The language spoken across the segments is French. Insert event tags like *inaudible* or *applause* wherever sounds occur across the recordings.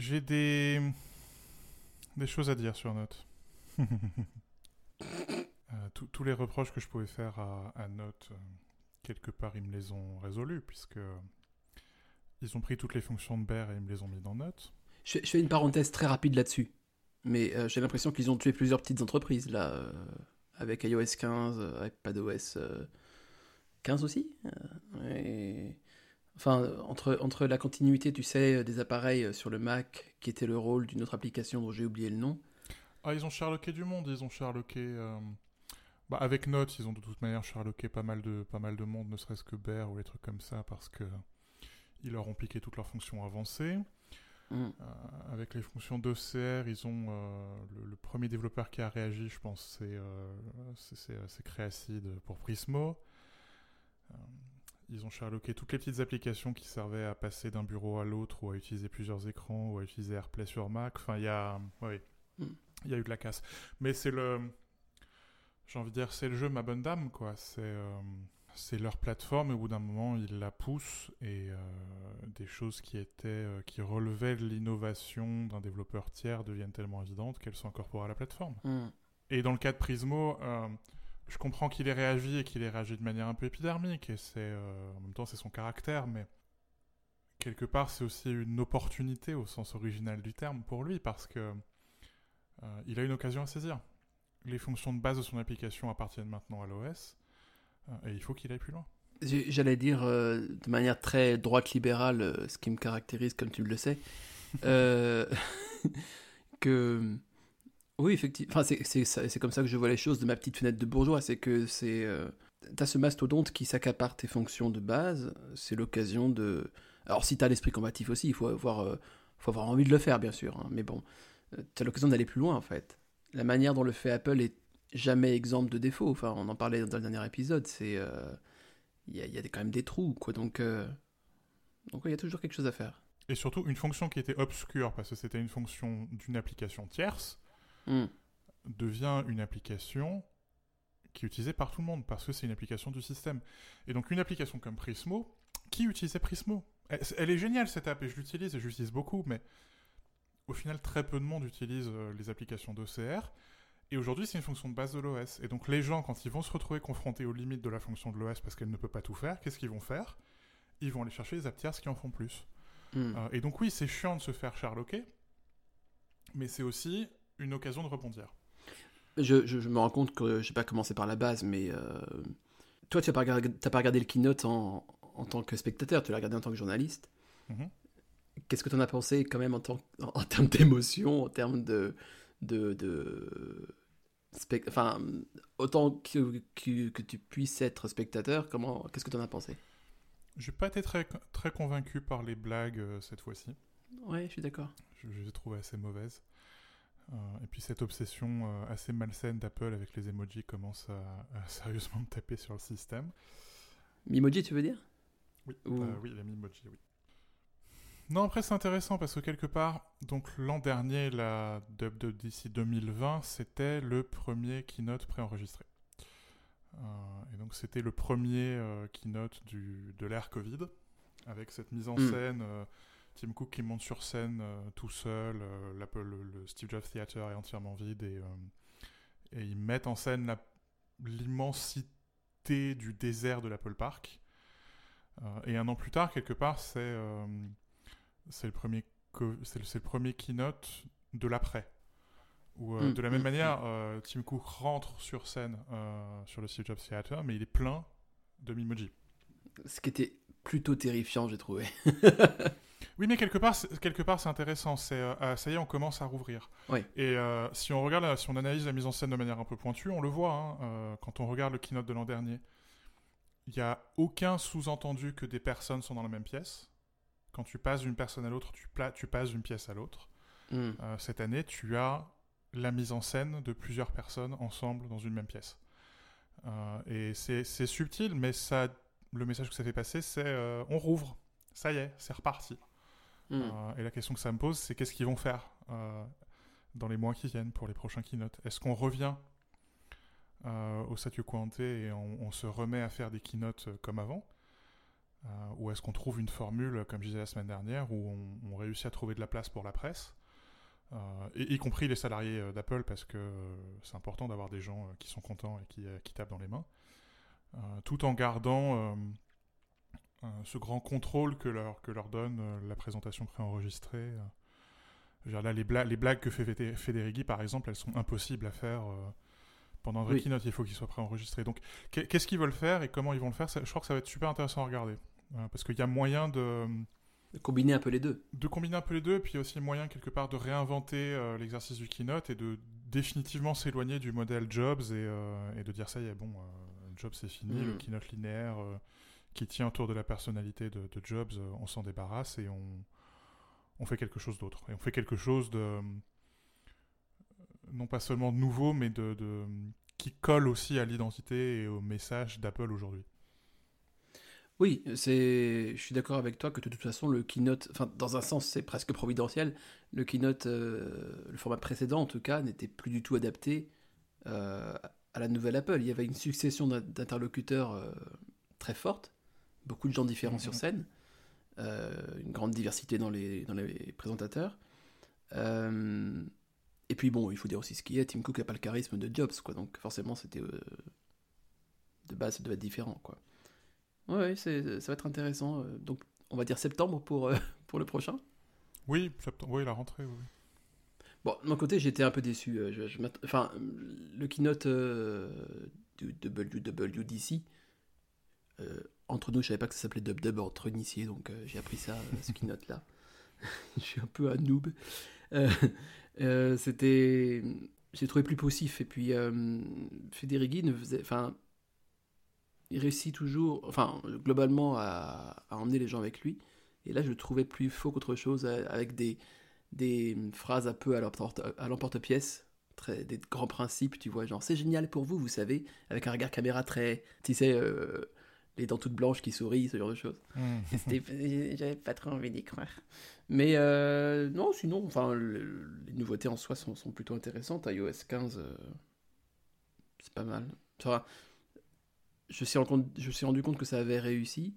J'ai des... des choses à dire sur Note. *laughs* Euh, tous les reproches que je pouvais faire à, à Note, euh, quelque part, ils me les ont résolus, puisque ils ont pris toutes les fonctions de Bear et ils me les ont mis dans Note. Je, fais une parenthèse très rapide là-dessus. Mais euh, j'ai l'impression qu'ils ont tué plusieurs petites entreprises, là, avec iOS 15, iPadOS 15 aussi. Enfin, entre, entre la continuité, tu sais, des appareils sur le Mac, qui était le rôle d'une autre application dont j'ai oublié le nom. Ah, ils ont Sherlocké du monde, ils ont Sherlocké... Bah, avec Note, ils ont de toute manière Sherlocké pas mal de, pas mal de monde, ne serait-ce que Bear ou les trucs comme ça, parce que ils leur ont piqué toutes leurs fonctions avancées. Mm. Euh, avec les fonctions d'OCR, ils ont euh, le, premier développeur qui a réagi, je pense, c'est euh, Créacid pour Prismo. Ils ont Sherlocké toutes les petites applications qui servaient à passer d'un bureau à l'autre ou à utiliser plusieurs écrans ou à utiliser AirPlay sur Mac. Enfin, il y a, oui, mm. il y a eu de la casse. Mais c'est le, j'ai envie de dire, c'est le jeu, ma bonne dame, quoi. C'est euh, c'est leur plateforme et au bout d'un moment, ils la poussent et euh, des choses qui étaient euh, qui relevaient de l'innovation d'un développeur tiers deviennent tellement évidentes qu'elles sont incorporées à la plateforme. Mm. Et dans le cas de Prismo, je comprends qu'il ait réagi et qu'il ait réagi de manière un peu épidermique et c'est en même temps c'est son caractère, mais quelque part c'est aussi une opportunité au sens original du terme pour lui parce que il a une occasion à saisir les fonctions de base de son application appartiennent maintenant à l'OS, euh, et il faut qu'il aille plus loin. J'allais dire euh, de manière très droite libérale, euh, ce qui me caractérise, comme tu le sais, *laughs* que oui, effectivement, enfin, c'est comme ça que je vois les choses de ma petite fenêtre de bourgeois, c'est que c'est t'as ce mastodonte qui s'accapare tes fonctions de base, c'est l'occasion de. Alors si t'as l'esprit combatif aussi, il faut avoir, faut avoir envie de le faire, bien sûr, hein, mais bon, t'as l'occasion d'aller plus loin en fait la manière dont le fait Apple est jamais exemple de défaut. Enfin, on en parlait dans le dernier épisode. C'est euh, il y, a, quand même des trous, quoi. Donc, euh, donc il y a toujours quelque chose à faire. Et surtout une fonction qui était obscure parce que c'était une fonction d'une application tierce hmm. devient une application qui est utilisée par tout le monde parce que c'est une application du système. Et donc une application comme Prismo, qui utilisait Prismo? Elle, est géniale cette app et je l'utilise et je l'utilise beaucoup, mais au final, très peu de monde utilise euh, les applications d'OCR. Et aujourd'hui, c'est une fonction de base de l'OS. Et donc, les gens, quand ils vont se retrouver confrontés aux limites de la fonction de l'OS parce qu'elle ne peut pas tout faire, qu'est-ce qu'ils vont faire? Ils vont aller chercher les apps qui en font plus. Hmm. Euh, et donc, oui, c'est chiant de se faire charloquer, mais c'est aussi une occasion de rebondir. Je, je, me rends compte que je n'ai pas commencé par la base, mais euh, toi, tu n'as pas, pas, regardé le keynote en, en, tant que spectateur, tu l'as regardé en tant que journaliste. Mm-hmm. Qu'est-ce que tu en as pensé quand même en, en, termes d'émotion, en termes de... de, de enfin, autant que, que, que, tu puisses être spectateur, comment, qu'est-ce que tu en as pensé? J'ai pas été très, très convaincu par les blagues euh, cette fois-ci. Ouais, je suis d'accord. Je, les ai trouvées assez mauvaises. Euh, et puis cette obsession euh, assez malsaine d'Apple avec les emojis commence à, *laughs* sérieusement me taper sur le système. Mimoji, tu veux dire? Oui, oui, les Mimoji, oui. Non, après c'est intéressant parce que quelque part, donc l'an dernier, la WWDC 2020, c'était le premier keynote préenregistré. Euh, et donc c'était le premier euh, keynote du, de l'ère Covid, avec cette mise en hmm. scène, euh, Tim Cook qui monte sur scène tout seul, le, le, Steve Jobs Theater est entièrement vide, et, et ils mettent en scène l'immensité du désert de l'Apple Park. et un an plus tard, quelque part, c'est c'est le premier c'est le, premier keynote de l'après. Où, euh, mm, de la même mm, manière, mm. euh, Tim Cook rentre sur scène euh, sur le Steve Jobs Theater, mais il est plein de Mimoji. Ce qui était plutôt terrifiant, j'ai trouvé. *laughs* oui, mais quelque part, quelque part, c'est intéressant. C'est ah, ça y est, on commence à rouvrir. Oui. Et si on regarde, si on analyse la mise en scène de manière un peu pointue, on le voit. Hein, quand on regarde le keynote de l'an dernier, il n'y a aucun sous-entendu que des personnes sont dans la même pièce. Quand tu passes d'une personne à l'autre, tu, tu passes d'une pièce à l'autre. Hmm. Euh, cette année, tu as la mise en scène de plusieurs personnes ensemble dans une même pièce. Euh, et c'est subtil, mais ça, le message que ça fait passer, c'est euh, on rouvre. Ça y est, c'est reparti. Hmm. et la question que ça me pose, c'est qu'est-ce qu'ils vont faire dans les mois qui viennent pour les prochains keynotes? Est-ce qu'on revient au statu quo et on, se remet à faire des keynotes comme avant? Ou est-ce qu'on trouve une formule, comme je disais la semaine dernière, où on, réussit à trouver de la place pour la presse? Y compris les salariés d'Apple, parce que c'est important d'avoir des gens qui sont contents et qui, qui, tapent dans les mains, tout en gardant ce grand contrôle que leur, que leur donne la présentation préenregistrée là, les, les, blagues que fait Federighi, par exemple, elles sont impossibles à faire euh, pendant un vrai keynote. Il faut qu'ils soient préenregistrés. Donc, qu'est-ce qu'ils veulent faire et comment ils vont le faire Je crois que ça va être super intéressant à regarder. Euh, parce qu'il y a moyen de... de... combiner un peu les deux. De combiner un peu les deux, et puis aussi moyen, quelque part, de réinventer euh, l'exercice du keynote et de définitivement s'éloigner du modèle Jobs et, de dire ça y est, bon, Jobs c'est fini, le mm. keynote linéaire qui tient autour de la personnalité de, Jobs, on s'en débarrasse et on fait quelque chose d'autre. Et on fait quelque chose de. Euh, non pas seulement de nouveau, mais de, qui colle aussi à l'identité et au message d'Apple aujourd'hui. Oui, je suis d'accord avec toi que de toute façon le keynote, enfin dans un sens c'est presque providentiel, le keynote, euh, le format précédent en tout cas, n'était plus du tout adapté euh, à la nouvelle Apple. Il y avait une succession d'interlocuteurs très forte, beaucoup de gens différents sur mm-hmm. scène, euh, une grande diversité dans les, dans les présentateurs. Euh, et puis bon, il faut dire aussi ce qui est, Tim Cook n'a pas le charisme de Jobs, quoi, donc forcément c'était... Euh, de base, ça devait être différent, quoi. Ouais, ça va être intéressant. Donc on va dire septembre pour, *laughs* pour le prochain Oui, septembre, oui, la rentrée, oui. Bon, de mon côté, j'étais un peu déçu. Je, enfin, le keynote du WWDC, entre nous, je savais pas que ça s'appelait Dub Dub entre initiés, donc euh, j'ai appris ça, euh, ce keynote là. *laughs* je suis un peu un noob. Euh, c'était, j'ai trouvé plus poussif. Et puis Federighi ne faisait, enfin, il réussit toujours, enfin, globalement à, emmener les gens avec lui. Et là, je le trouvais plus faux qu'autre chose, avec des, des phrases un peu à l'emporte-pièce, des grands principes, tu vois, genre c'est génial pour vous, vous savez, avec un regard caméra très, tu sais, les dents toutes blanches qui sourient, ce genre de choses. Hmm. *laughs* J'avais pas trop envie d'y croire. Mais euh, non, sinon, enfin, les nouveautés en soi sont, sont plutôt intéressantes. iOS 15, euh, c'est pas mal. je, suis rendu, je me suis rendu compte que ça avait réussi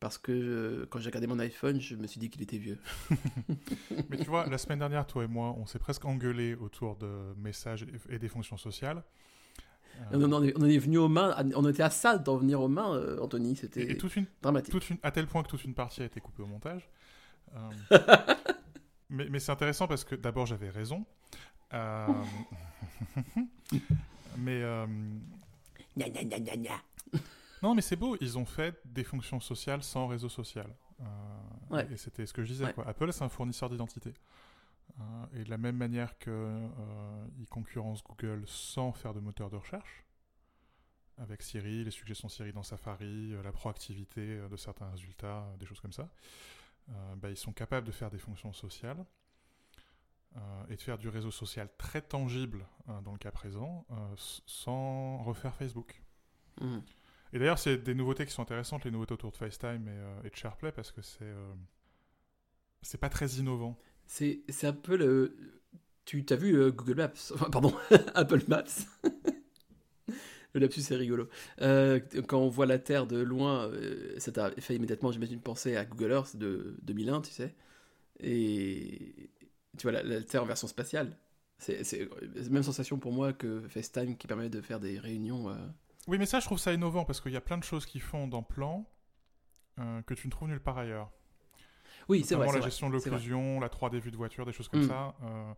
parce que euh, quand j'ai regardé mon iPhone, je me suis dit qu'il était vieux. *laughs* Mais tu vois, la semaine dernière, toi et moi, on s'est presque engueulé autour de messages et des fonctions sociales. On, en est, on est venu aux mains, on était à ça d'en venir aux mains, euh, Anthony, c'était dramatique. Toute une, à tel point que toute une partie a été coupée au montage. *laughs* Euh, mais, mais c'est intéressant parce que d'abord j'avais raison. Euh, *laughs* mais. non, mais c'est beau, ils ont fait des fonctions sociales sans réseau social. Et c'était ce que je disais. Quoi. Apple, c'est un fournisseur d'identité. Euh, et de la même manière qu'il euh, concurrence Google sans faire de moteur de recherche, avec Siri, les suggestions Siri dans Safari, euh, la proactivité de certains résultats, des choses comme ça, bah, ils sont capables de faire des fonctions sociales et de faire du réseau social très tangible dans le cas présent, sans refaire Facebook. Mmh. Et d'ailleurs, c'est des nouveautés qui sont intéressantes, les nouveautés autour de FaceTime et, et de SharePlay, parce que c'est c'est pas très innovant. C'est un peu le. Tu as vu euh, Google Maps? *laughs* Enfin, pardon, *laughs* Apple Maps? *laughs* le lapsus, c'est rigolo. Euh, quand on voit la Terre de loin, euh, ça t'a fait immédiatement, j'imagine, penser à Google Earth de 2001, tu sais. Et tu vois, la, Terre en version spatiale. C'est la même sensation pour moi que FaceTime qui permet de faire des réunions. Oui, mais ça, je trouve ça innovant parce qu'il y a plein de choses qui font dans Plan que tu ne trouves nulle part ailleurs. Oui, c'est vrai. la gestion de l'occlusion, la 3D vue de voiture, des choses comme mm. ça. Euh,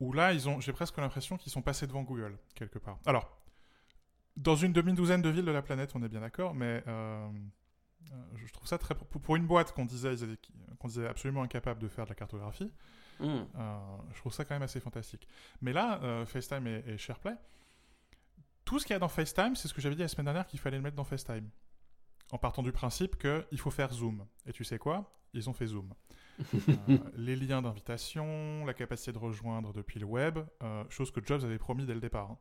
où là, ils ont, j'ai presque l'impression qu'ils sont passés devant Google, quelque part. Alors, dans une demi-douzaine de villes de la planète, on est bien d'accord, mais euh, euh, je trouve ça très. Pour une boîte qu'on disait, qu'on disait absolument incapable de faire de la cartographie, mm. je trouve ça quand même assez fantastique. Mais là, FaceTime et, et SharePlay, tout ce qu'il y a dans FaceTime, c'est ce que j'avais dit la semaine dernière qu'il fallait le mettre dans FaceTime en partant du principe qu'il faut faire Zoom. Et tu sais quoi? Ils ont fait Zoom. *laughs* Euh, les liens d'invitation, la capacité de rejoindre depuis le web, euh, chose que Jobs avait promis dès le départ. Hein.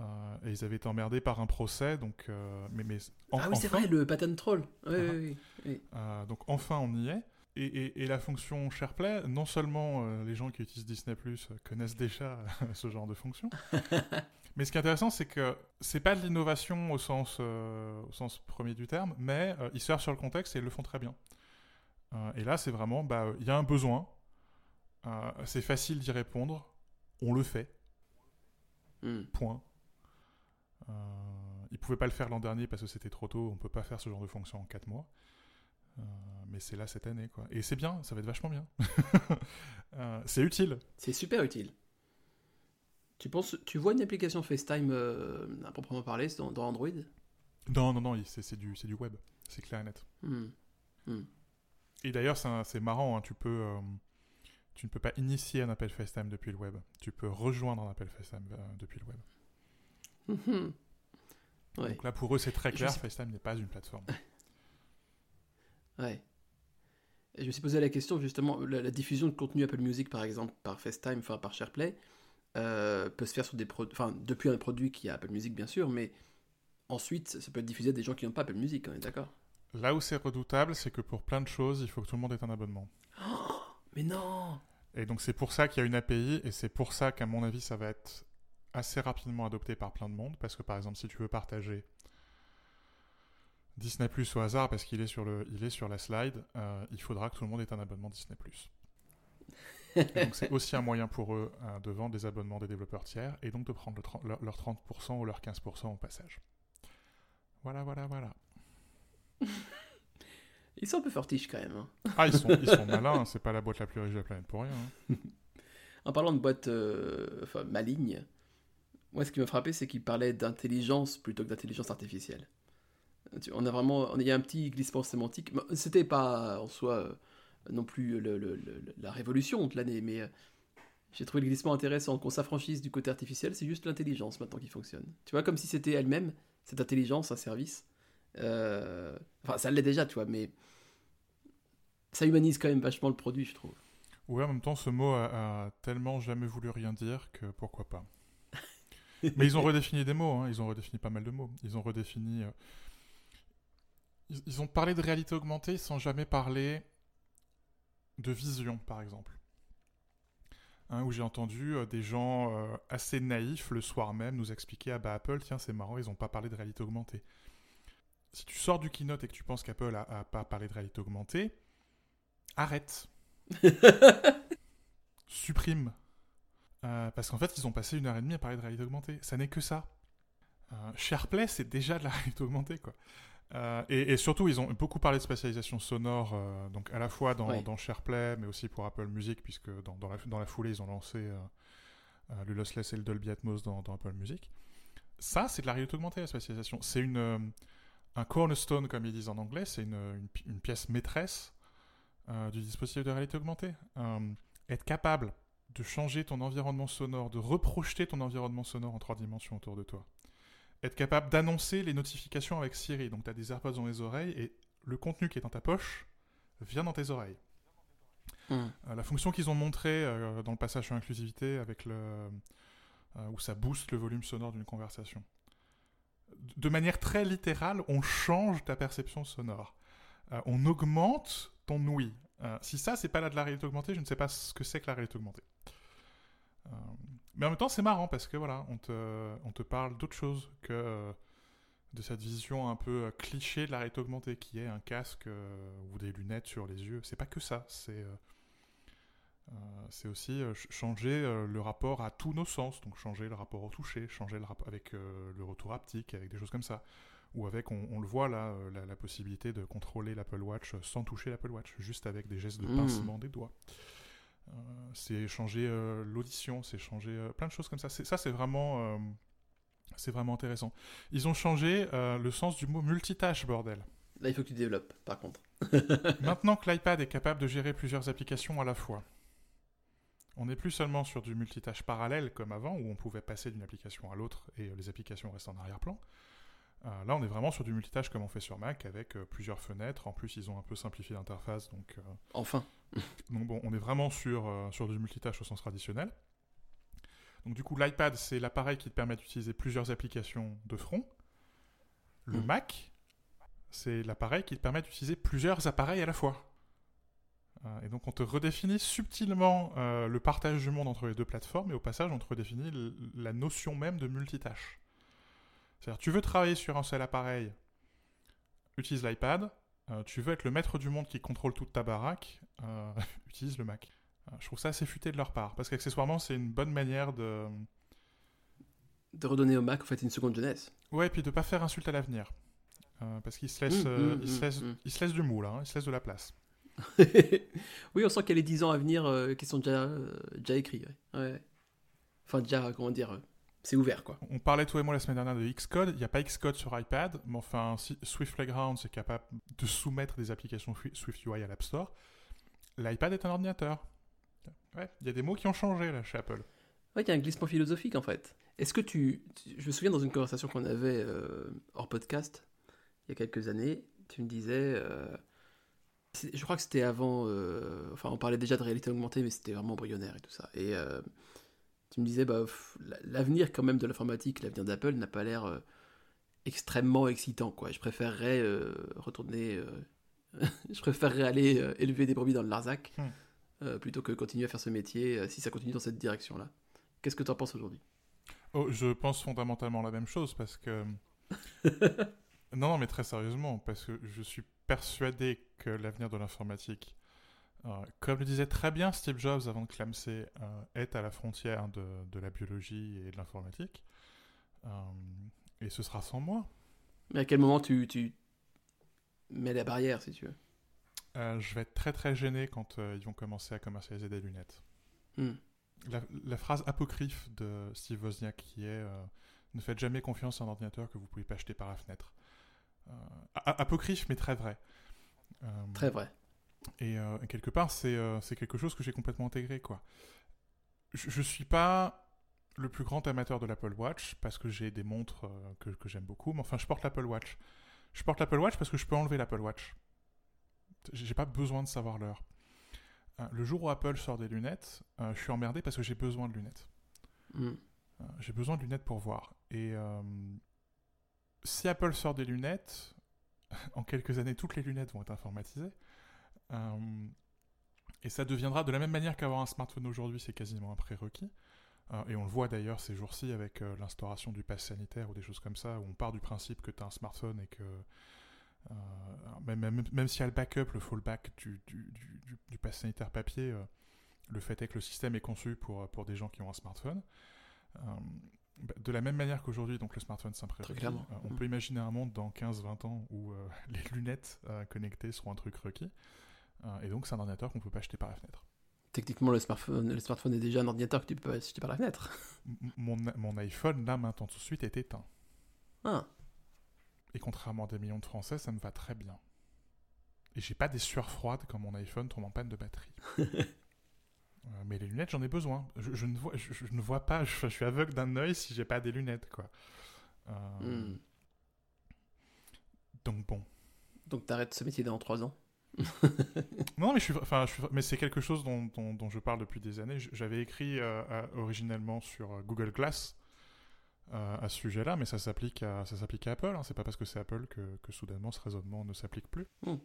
Euh, et ils avaient été emmerdés par un procès, donc. mais, mais ah oui, c'est vrai, le patent troll. Oui, oui, oui. donc enfin, on y est. Et, et, la fonction SharePlay, non seulement les gens qui utilisent Disney Plus connaissent déjà *laughs* ce genre de fonction, *laughs* Mais ce qui est intéressant, c'est que c'est pas de l'innovation au sens, euh, au sens premier du terme, mais euh, ils surfent sur le contexte et ils le font très bien. Euh, et là, c'est vraiment, bah, il y a un besoin, c'est facile d'y répondre, on le fait. Hmm. Point. ils pouvaient pas le faire l'an dernier parce que c'était trop tôt, on peut pas faire ce genre de fonction en 4 mois. mais c'est là cette année, quoi. Et c'est bien, ça va être vachement bien. *laughs* c'est utile. C'est super utile. Tu penses, tu vois une application FaceTime euh, à proprement parler dans, dans Android? Non, non, non, c'est du, du web, c'est clair et net. Hmm. Hmm. Et d'ailleurs, c'est marrant, hein, tu peux, euh, tu ne peux pas initier un appel FaceTime depuis le web. Tu peux rejoindre un appel FaceTime euh, depuis le web. Hmm. Donc là, pour eux, c'est très clair, FaceTime n'est pas une plateforme. *laughs* ouais. Et je me suis posé la question, justement, la, la, diffusion de contenu Apple Music, par exemple, par FaceTime, enfin par SharePlay, euh, peut se faire sur des enfin depuis un produit qui a Apple Music bien sûr, mais ensuite ça peut être diffusé à des gens qui n'ont pas Apple Music, on est d'accord? Là où c'est redoutable, c'est que pour plein de choses, il faut que tout le monde ait un abonnement. *gasps* mais non! Et donc c'est pour ça qu'il y a une API, et c'est pour ça qu'à mon avis ça va être assez rapidement adopté par plein de monde, parce que par exemple si tu veux partager Disney Plus au hasard parce qu'il est sur le, il est sur la slide, euh, il faudra que tout le monde ait un abonnement Disney Plus donc *laughs* c'est aussi un moyen pour eux euh, de vendre des abonnements des développeurs tiers et donc de prendre leur, 30% ou leur 15% au passage. Voilà, voilà, voilà. *laughs* Ils sont un peu fortiches quand même. Hein. Ah, ils sont, ils sont *laughs* malins, c'est pas la boîte la plus riche de la planète pour rien. Hein. en parlant de boîte euh, enfin, maligne, moi ce qui m'a frappé c'est qu'ils parlaient d'intelligence plutôt que d'intelligence artificielle. On a vraiment, il y a un petit glissement sémantique. C'était pas en soi euh, non plus la révolution de l'année, mais euh, j'ai trouvé le glissement intéressant. Qu'on s'affranchisse du côté artificiel, c'est juste l'intelligence maintenant qui fonctionne. Tu vois, comme si c'était elle-même, cette intelligence, un service. Euh, enfin, ça l'est déjà, tu vois, mais ça humanise quand même vachement le produit, je trouve. Ouais, en même temps, ce mot a, tellement jamais voulu rien dire que pourquoi pas. *laughs* mais ils ont redéfini des mots, hein. ils ont redéfini pas mal de mots. Ils ont redéfini. Euh, ils ont parlé de réalité augmentée sans jamais parler de vision, par exemple. Hein, où j'ai entendu euh, des gens euh, assez naïfs le soir même nous expliquer Ah bah Apple, tiens, c'est marrant, ils n'ont pas parlé de réalité augmentée. Si tu sors du keynote et que tu penses qu'Apple a, pas parlé de réalité augmentée, arrête. *laughs* Supprime. Euh, parce qu'en fait, ils ont passé une heure et demie à parler de réalité augmentée. Ça n'est que ça. SharePlay, c'est déjà de la *laughs* réalité augmentée, quoi. Euh, et, surtout, ils ont beaucoup parlé de spatialisation sonore, euh, donc à la fois dans, SharePlay, mais aussi pour Apple Music, puisque dans, la, dans la, foulée, ils ont lancé euh, le lossless et le Dolby Atmos dans, Apple Music. Ça, c'est de la réalité augmentée, la spatialisation. C'est une, un cornerstone, comme ils disent en anglais, c'est une, une, pièce maîtresse du dispositif de réalité augmentée. être capable de changer ton environnement sonore, de reprojeter ton environnement sonore en trois dimensions autour de toi être capable d'annoncer les notifications avec Siri. Donc tu as des AirPods dans les oreilles et le contenu qui est dans ta poche vient dans tes oreilles. Hmm. Euh, la fonction qu'ils ont montrée euh, dans le passage sur inclusivité avec le euh, où ça booste le volume sonore d'une conversation. De manière très littérale, on change ta perception sonore. on augmente ton ouïe. si ça, c'est pas là de la réalité augmentée, je ne sais pas ce que c'est que la réalité augmentée. Mais en même temps, c'est marrant parce que voilà, on te, on te parle d'autre chose que euh, de cette vision un peu euh, cliché de la réalité augmentée qui est un casque euh, ou des lunettes sur les yeux. C'est pas que ça, c'est c'est aussi changer le rapport à tous nos sens, donc changer le rapport au toucher, changer le rapport avec le retour haptique, avec des choses comme ça. Ou avec, on, le voit là, la, possibilité de contrôler l'Apple Watch sans toucher l'Apple Watch, juste avec des gestes de mmh. pincement des doigts. Euh, c'est changer euh, l'audition, c'est changer euh, plein de choses comme ça. Ça, c'est vraiment, c'est vraiment intéressant. Ils ont changé le sens du mot multitâche, bordel. Là, il faut que tu développes, par contre. *laughs* *laughs* Maintenant que l'iPad est capable de gérer plusieurs applications à la fois, on n'est plus seulement sur du multitâche parallèle comme avant, où on pouvait passer d'une application à l'autre et les applications restent en arrière-plan. Euh, là, on est vraiment sur du multitâche comme on fait sur Mac avec euh, plusieurs fenêtres. En plus, ils ont un peu simplifié l'interface. Donc, euh, enfin. *laughs* donc bon, on est vraiment sur, sur du multitâche au sens traditionnel. Donc du coup, l'iPad, c'est l'appareil qui te permet d'utiliser plusieurs applications de front. Le mm. Mac, c'est l'appareil qui te permet d'utiliser plusieurs appareils à la fois. et donc on te redéfinit subtilement le partage du monde entre les deux plateformes et au passage on te redéfinit la notion même de multitâche. C'est-à-dire tu veux travailler sur un seul appareil, utilise l'iPad. tu veux être le maître du monde qui contrôle toute ta baraque, *laughs* utilise le Mac. je trouve ça assez futé de leur part parce qu'accessoirement c'est une bonne manière de de redonner au Mac en fait une seconde jeunesse. Ouais, et puis de pas faire insulte à l'avenir. Euh, parce qu'il se, laisse, mmh, euh, mmh, il, se laisse, mmh, il se laisse du moule, hein, il se laisse de la place. *laughs* oui, on sent qu'il y a les 10 ans à venir euh, qui sont déjà, déjà écrits. Ouais. Enfin, déjà, comment dire, c'est ouvert quoi. On parlait toi et moi la semaine dernière de Xcode. Il n'y a pas Xcode sur iPad, mais enfin, si Swift Playground c'est capable de soumettre des applications Swift UI à l'App Store, l'iPad est un ordinateur. Ouais, il y a des mots qui ont changé là chez Apple. Ouais, il y a un glissement philosophique en fait. Est-ce que tu, Je me souviens dans une conversation qu'on avait euh, hors podcast, il y a quelques années, tu me disais. Euh, je crois que c'était avant. Euh, enfin, on parlait déjà de réalité augmentée, mais c'était vraiment embryonnaire et tout ça. Et tu me disais, bah, l'avenir quand même de l'informatique, l'avenir d'Apple n'a pas l'air extrêmement excitant. Quoi. Je préférerais retourner. *laughs* je préférerais aller élever des brebis dans le Larzac. Hmm. plutôt que continuer à faire ce métier si ça continue dans cette direction-là. Qu'est-ce que tu en penses aujourd'hui? Oh, Je pense fondamentalement la même chose parce que. *laughs* non, non, mais très sérieusement, parce que je suis persuadé que l'avenir de l'informatique, euh, comme le disait très bien Steve Jobs avant de clamser, euh, est à la frontière de, de, la biologie et de l'informatique. Euh, et ce sera sans moi. Mais à quel moment tu, tu mets la barrière, si tu veux? Je vais être très très gêné quand ils vont commencer à commercialiser des lunettes. Hmm la, phrase apocryphe de Steve Wozniak qui est euh, Ne faites jamais confiance à un ordinateur que vous pouvez pas acheter par la fenêtre. Euh, apocryphe, mais très vrai. Euh, très vrai. Et quelque part, c'est quelque chose que j'ai complètement intégré. quoi. Je, ne suis pas le plus grand amateur de l'Apple Watch parce que j'ai des montres que, que j'aime beaucoup, mais enfin, je porte l'Apple Watch. Je porte l'Apple Watch parce que je peux enlever l'Apple Watch. J'ai pas besoin de savoir l'heure. Euh, le jour où Apple sort des lunettes, euh, je suis emmerdé parce que j'ai besoin de lunettes. Mm. Euh, j'ai besoin de lunettes pour voir. Et si Apple sort des lunettes, *laughs* en quelques années, toutes les lunettes vont être informatisées. Et ça deviendra de la même manière qu'avoir un smartphone aujourd'hui, c'est quasiment un prérequis. et on le voit d'ailleurs ces jours-ci avec l'instauration du pass sanitaire ou des choses comme ça, où on part du principe que tu as un smartphone et que euh, même, même, s'il y a le backup, le fallback du, du, du, pass sanitaire papier, euh, le fait est que le système est conçu pour, pour des gens qui ont un smartphone. Euh, bah, de la même manière qu'aujourd'hui, donc le smartphone s'imprévoit. on mm. peut imaginer un monde dans 15-20 ans où *laughs* les lunettes connectées seront un truc requis. Et donc, c'est un ordinateur qu'on ne peut pas acheter par la fenêtre. Techniquement, le smartphone, le smartphone est déjà un ordinateur que tu peux acheter par la fenêtre. mon, mon iPhone, là, maintenant, tout de suite, est éteint. Ah. Et contrairement à des millions de Français, ça me va très bien. Et j'ai pas des sueurs froides comme mon iPhone tombe en panne de batterie. *laughs* Euh, mais les lunettes, j'en ai besoin. Je, ne vois, je, ne vois pas, je, suis aveugle d'un œil si j'ai pas des lunettes, quoi. Euh, hmm. Donc bon. Donc t'arrêtes ce métier dans trois ans *laughs* Non, mais, je suis, enfin, mais c'est quelque chose dont, dont, je parle depuis des années. J'avais écrit euh, originellement sur Google Glass à ce sujet-là, mais ça s'applique à, ça s'applique à Apple. Hein. C'est pas parce que c'est Apple que, que, soudainement ce raisonnement ne s'applique plus. Hmm.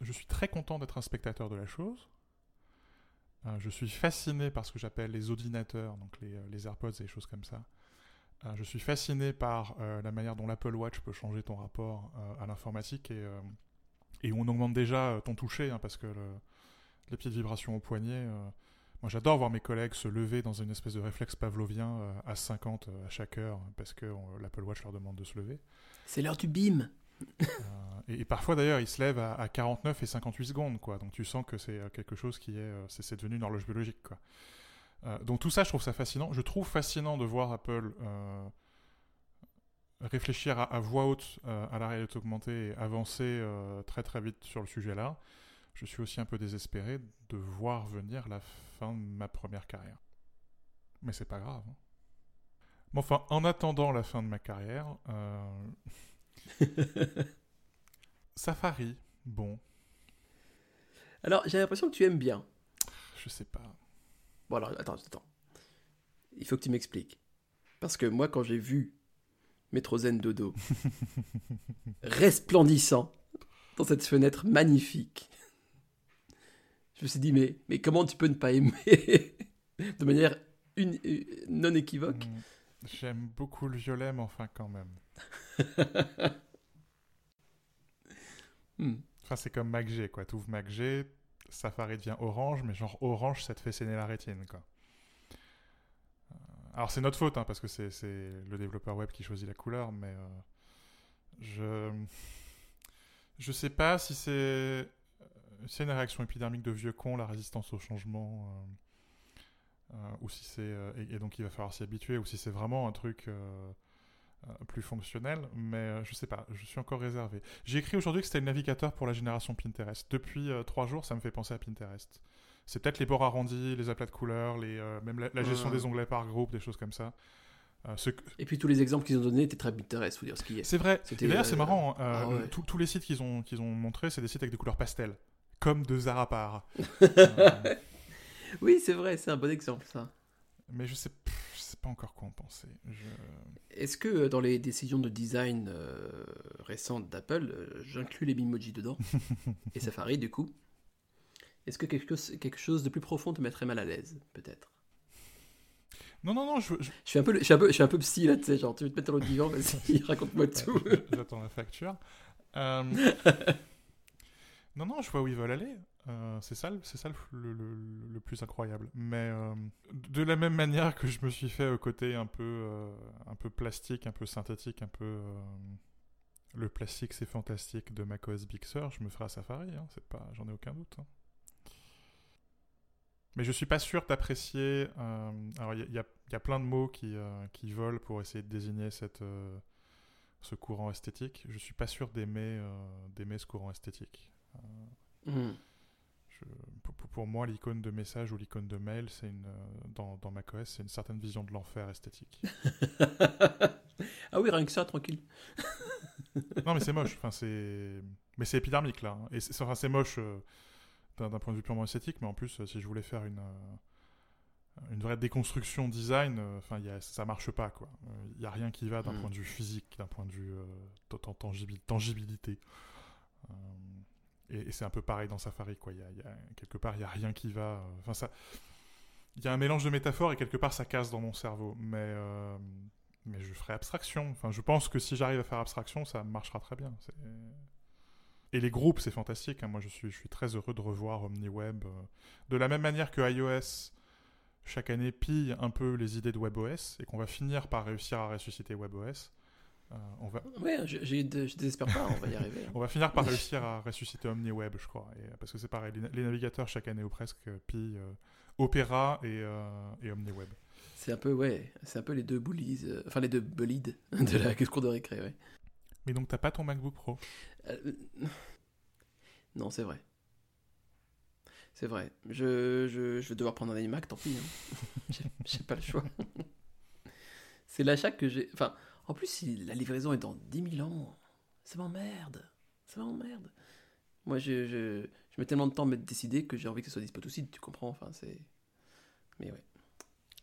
Je suis très content d'être un spectateur de la chose. Euh, je suis fasciné par ce que j'appelle les ordinateurs, donc les, euh, les, AirPods et les choses comme ça. Euh, je suis fasciné par la manière dont l'Apple Watch peut changer ton rapport à l'informatique et, et où on augmente déjà ton toucher, hein, parce que le, les petites vibrations au poignet moi, j'adore voir mes collègues se lever dans une espèce de réflexe pavlovien euh, à 50 euh, à chaque heure parce que l'Apple Watch leur demande de se lever. C'est l'heure du bim. Euh, et, parfois d'ailleurs, ils se lèvent à, 49 et 58 secondes, quoi. Donc tu sens que c'est quelque chose qui est, c'est devenu une horloge biologique, quoi. donc tout ça, je trouve ça fascinant. Je trouve fascinant de voir Apple réfléchir à, voix haute à la réalité augmentée et avancer très très vite sur le sujet-là je suis aussi un peu désespéré de voir venir la fin de ma première carrière. Mais c'est pas grave. Hein. Mais enfin, en attendant la fin de ma carrière, euh... *laughs* Safari, bon. Alors, j'ai l'impression que tu aimes bien. Je sais pas. Bon, alors, attends, attends. Il faut que tu m'expliques. Parce que moi, quand j'ai vu Metrozen Dodo *laughs* resplendissant dans cette fenêtre magnifique, me suis dit, mais, mais comment tu peux ne pas aimer *laughs* de manière une, non équivoque hmm. J'aime beaucoup le violet, mais enfin quand même. *laughs* Hmm. Enfin, c'est comme MacG, quoi. Tu ouvres MacG, Safari devient orange, mais genre orange, ça te fait saigner la rétine, quoi. Euh, alors c'est notre faute, hein, parce que c'est le développeur web qui choisit la couleur, mais euh, je je sais pas si c'est une réaction épidermique de vieux con, la résistance au changement, euh, ou si c'est et, donc il va falloir s'y habituer, ou si c'est vraiment un truc plus fonctionnel, mais je sais pas, je suis encore réservé. J'ai écrit aujourd'hui que c'était le navigateur pour la génération Pinterest. Depuis trois jours, ça me fait penser à Pinterest. C'est peut-être les bords arrondis, les aplats de couleurs, les, même la, gestion des onglets par groupe, des choses comme ça. Et puis tous les exemples qu'ils ont donnés étaient très Pinterest, faut dire ce qui est. C'est vrai. D'ailleurs, c'est marrant. Hein, ah tous les sites qu'ils ont, qu'ils ont montrés, c'est des sites avec des couleurs pastel, comme de Zara par. *laughs* Oui, c'est vrai, c'est un bon exemple ça. Mais je sais, je sais pas encore quoi en penser. Est-ce que euh, dans les décisions de design euh, récentes d'Apple, euh, j'inclus les Bitmoji dedans *laughs* Et Safari du coup Est-ce que quelque chose, quelque chose de plus profond te mettrait mal à l'aise, peut-être? Non, non, non, je, je... suis un peu, je suis un peu, je suis un peu psy là, tu sais, genre, tu veux te mettre dans le divan, vas-y, *laughs* *laughs* raconte-moi tout. J'attends la facture. *laughs* non, non, je vois où ils veulent aller. Euh, c'est ça, c'est ça le, le, plus incroyable. Mais euh, de la même manière que je me suis fait au côté un peu, euh, un peu plastique, un peu synthétique, un peu le plastique c'est fantastique de macOS Big Sur, je me ferai à Safari. Hein, c'est pas, j'en ai aucun doute. Hein. Mais je suis pas sûr d'apprécier. alors il y, y, a plein de mots qui, qui volent pour essayer de désigner cette ce courant esthétique. Je suis pas sûr d'aimer d'aimer ce courant esthétique. Mmh pour, moi, l'icône de message ou l'icône de mail, c'est une, euh, dans, dans macOS, c'est une certaine vision de l'enfer esthétique. *laughs* ah oui, rien que ça, tranquille. non, mais c'est moche. Enfin, c'est... Mais c'est épidermique, là. Hein. Et c'est, enfin, c'est moche euh, d'un, point de vue purement esthétique, mais en plus, euh, si je voulais faire une, une vraie déconstruction design, enfin, y a, ça marche pas, quoi. Il n'y a rien qui va d'un hmm. point de vue physique, d'un point de vue tangibilité. Et, c'est un peu pareil dans Safari, quoi. Il y a, quelque part, il n'y a rien qui va. Euh, enfin, ça. Il y a un mélange de métaphores et quelque part, ça casse dans mon cerveau. Mais, euh, mais je ferai abstraction. Enfin, je pense que si j'arrive à faire abstraction, ça marchera très bien. Et les groupes, c'est fantastique. Hein. Moi, je suis, je suis très heureux de revoir OmniWeb. Euh, de la même manière que iOS, chaque année, pille un peu les idées de WebOS et qu'on va finir par réussir à ressusciter WebOS. Euh, on va... Ouais, je, je, désespère pas, on va y arriver. Hein. *laughs* on va finir par réussir à ressusciter OmniWeb, je crois. Et, parce que c'est pareil, les, navigateurs chaque année ou presque pillent euh, Opera et, euh, et, OmniWeb. C'est un peu, ouais, c'est un peu les deux bullies, enfin les deux bolides de la cour de récré, ouais. Mais donc t'as pas ton MacBook Pro? Non, c'est vrai. C'est vrai. Je, je, je, vais devoir prendre un iMac, tant pis. Hein. *laughs* j'ai pas le choix. c'est l'achat que j'ai. Enfin, en plus, si la livraison est dans 10 000 ans, ça m'emmerde. Ça m'emmerde. Moi, je, je, je, mets tellement de temps à me décider que j'ai envie que ce soit dispo tout de suite, tu comprends? Enfin, c'est. Mais ouais.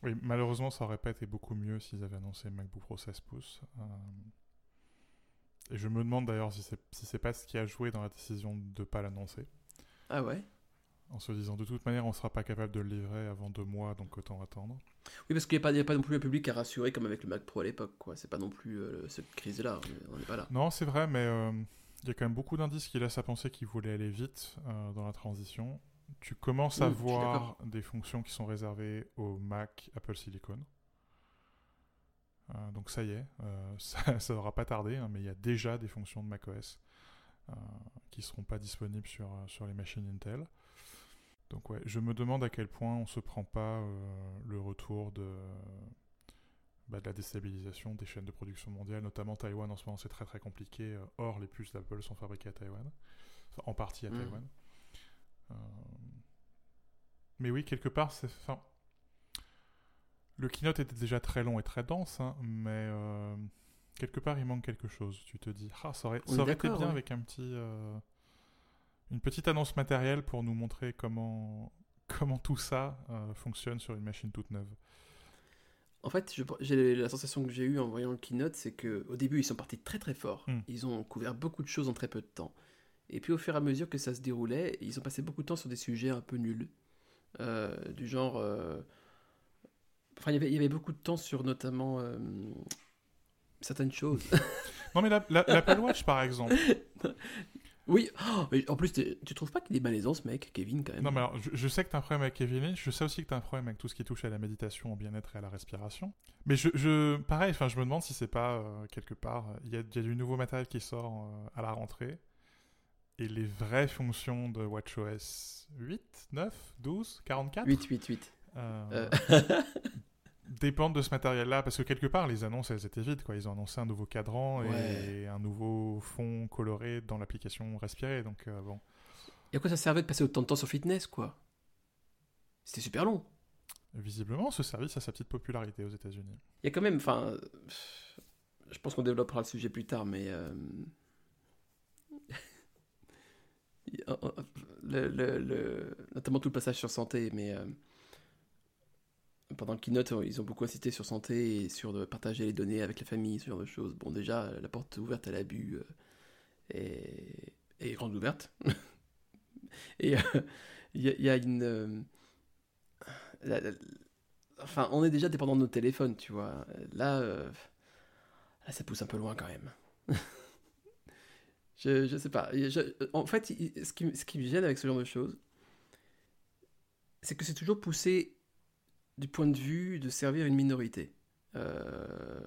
Oui, malheureusement, ça aurait pas été beaucoup mieux s'ils avaient annoncé MacBook Pro 16 pouces. Euh, et je me demande d'ailleurs si c'est si pas ce qui a joué dans la décision de pas l'annoncer. Ah ouais? En se disant de toute manière on sera pas capable de le livrer avant deux mois donc autant attendre. Oui parce qu'il n'y a, a, pas non plus un public à rassurer comme avec le Mac Pro à l'époque quoi, c'est pas non plus euh, cette crise là, on n'est pas là. Non c'est vrai mais euh, il y a quand même beaucoup d'indices qui laissent à penser qu'il voulait aller vite euh, dans la transition. Tu commences à voir des fonctions qui sont réservées au Mac Apple Silicon. Donc ça y est, *laughs* ça ne devra pas tarder, hein, mais il y a déjà des fonctions de macOS qui ne seront pas disponibles sur, sur les machines Intel. Donc ouais, je me demande à quel point on se prend pas euh, le retour de, bah, de la déstabilisation des chaînes de production mondiales, notamment Taïwan en ce moment c'est très très compliqué. Euh, or les puces d'Apple sont fabriquées à Taïwan, enfin, en partie à mmh. Taïwan. Euh, mais oui, quelque part, c'est. Enfin, le keynote était déjà très long et très dense, hein, mais quelque part il manque quelque chose. Tu te dis, ah, ça aurait, ça aurait été bien avec un petit une petite annonce matérielle pour nous montrer comment, comment tout ça euh, fonctionne sur une machine toute neuve. En fait, j'ai la sensation que j'ai eue en voyant le keynote, c'est qu'au début, ils sont partis très très fort. Hmm. Ils ont couvert beaucoup de choses en très peu de temps. Et puis au fur et à mesure que ça se déroulait, ils ont passé beaucoup de temps sur des sujets un peu nuls. Euh, du genre... Enfin, il y avait- il y avait beaucoup de temps sur notamment euh, certaines choses. *laughs* Non, mais la- la- l'Apple Watch, par exemple. *laughs* oui, Oh, mais en plus, tu trouves pas qu'il est malaisant ce mec, Kevin, quand même? Non, mais alors, je, je sais que tu as un problème avec Kevin je sais aussi que tu as un problème avec tout ce qui touche à la méditation, au bien-être et à la respiration. Mais je, je pareil, je me demande si c'est pas euh, quelque part, euh, il y, a, il y a du nouveau matériel qui sort euh, à la rentrée, et les vraies fonctions de WatchOS 8, 9, 12, 44 8, 8, 8. euh, Euh, *laughs* dépendent de ce matériel-là, parce que quelque part, les annonces, elles étaient vides, quoi. Ils ont annoncé un nouveau cadran et un nouveau fond coloré dans l'application Respirer, donc euh, bon. Et à quoi ça servait de passer autant de temps sur fitness, quoi? C'était super long. Visiblement, ce service a sa petite popularité aux États-Unis. Il y a quand même, enfin, je pense qu'on développera le sujet plus tard, mais euh, *laughs* euh, le, le- le- notamment tout le passage sur santé, mais euh, pendant le keynote, ils ont beaucoup insisté sur santé et sur partager les données avec la famille, ce genre de choses. Bon, déjà, la porte ouverte à l'abus euh, est, grande ouverte. *laughs* et euh, il y, a- une euh, Enfin, on est déjà dépendant de nos téléphones, tu vois. Là, euh, ça pousse un peu loin quand même. *laughs* je, je sais pas. En fait, ce qui me gêne avec ce genre de choses, c'est que c'est toujours poussé du point de vue de servir une minorité. Euh,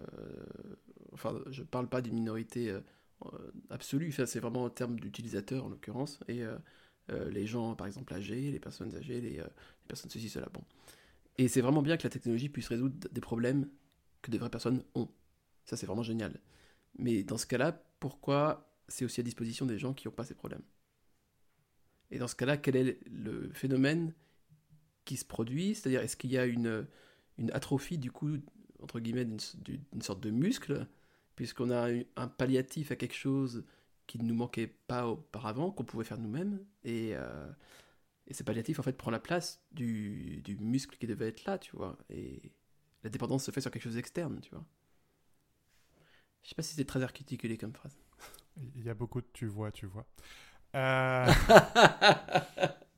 enfin, je parle pas d'une minorité euh, euh, absolue, enfin, c'est vraiment en termes d'utilisateurs en l'occurrence, et les gens, par exemple, âgés, les personnes âgées, les, les personnes ceci, cela. Bon. Et c'est vraiment bien que la technologie puisse résoudre des problèmes que des vraies personnes ont. Ça, c'est vraiment génial. Mais dans ce cas-là, pourquoi c'est aussi à disposition des gens qui n'ont pas ces problèmes? Et dans ce cas-là, quel est le phénomène qui se produit C'est-à-dire, est-ce qu'il y a une, une atrophie, du coup, entre guillemets, d'une sorte de muscle, puisqu'on a un palliatif à quelque chose qui ne nous manquait pas auparavant, qu'on pouvait faire nous-mêmes, et, euh, et ce palliatif, en fait, prend la place du, du muscle qui devait être là, tu vois. Et la dépendance se fait sur quelque chose d'externe, tu vois. Je sais pas si c'est très articulé comme phrase. Il y a beaucoup de tu vois, tu vois. Euh, *laughs*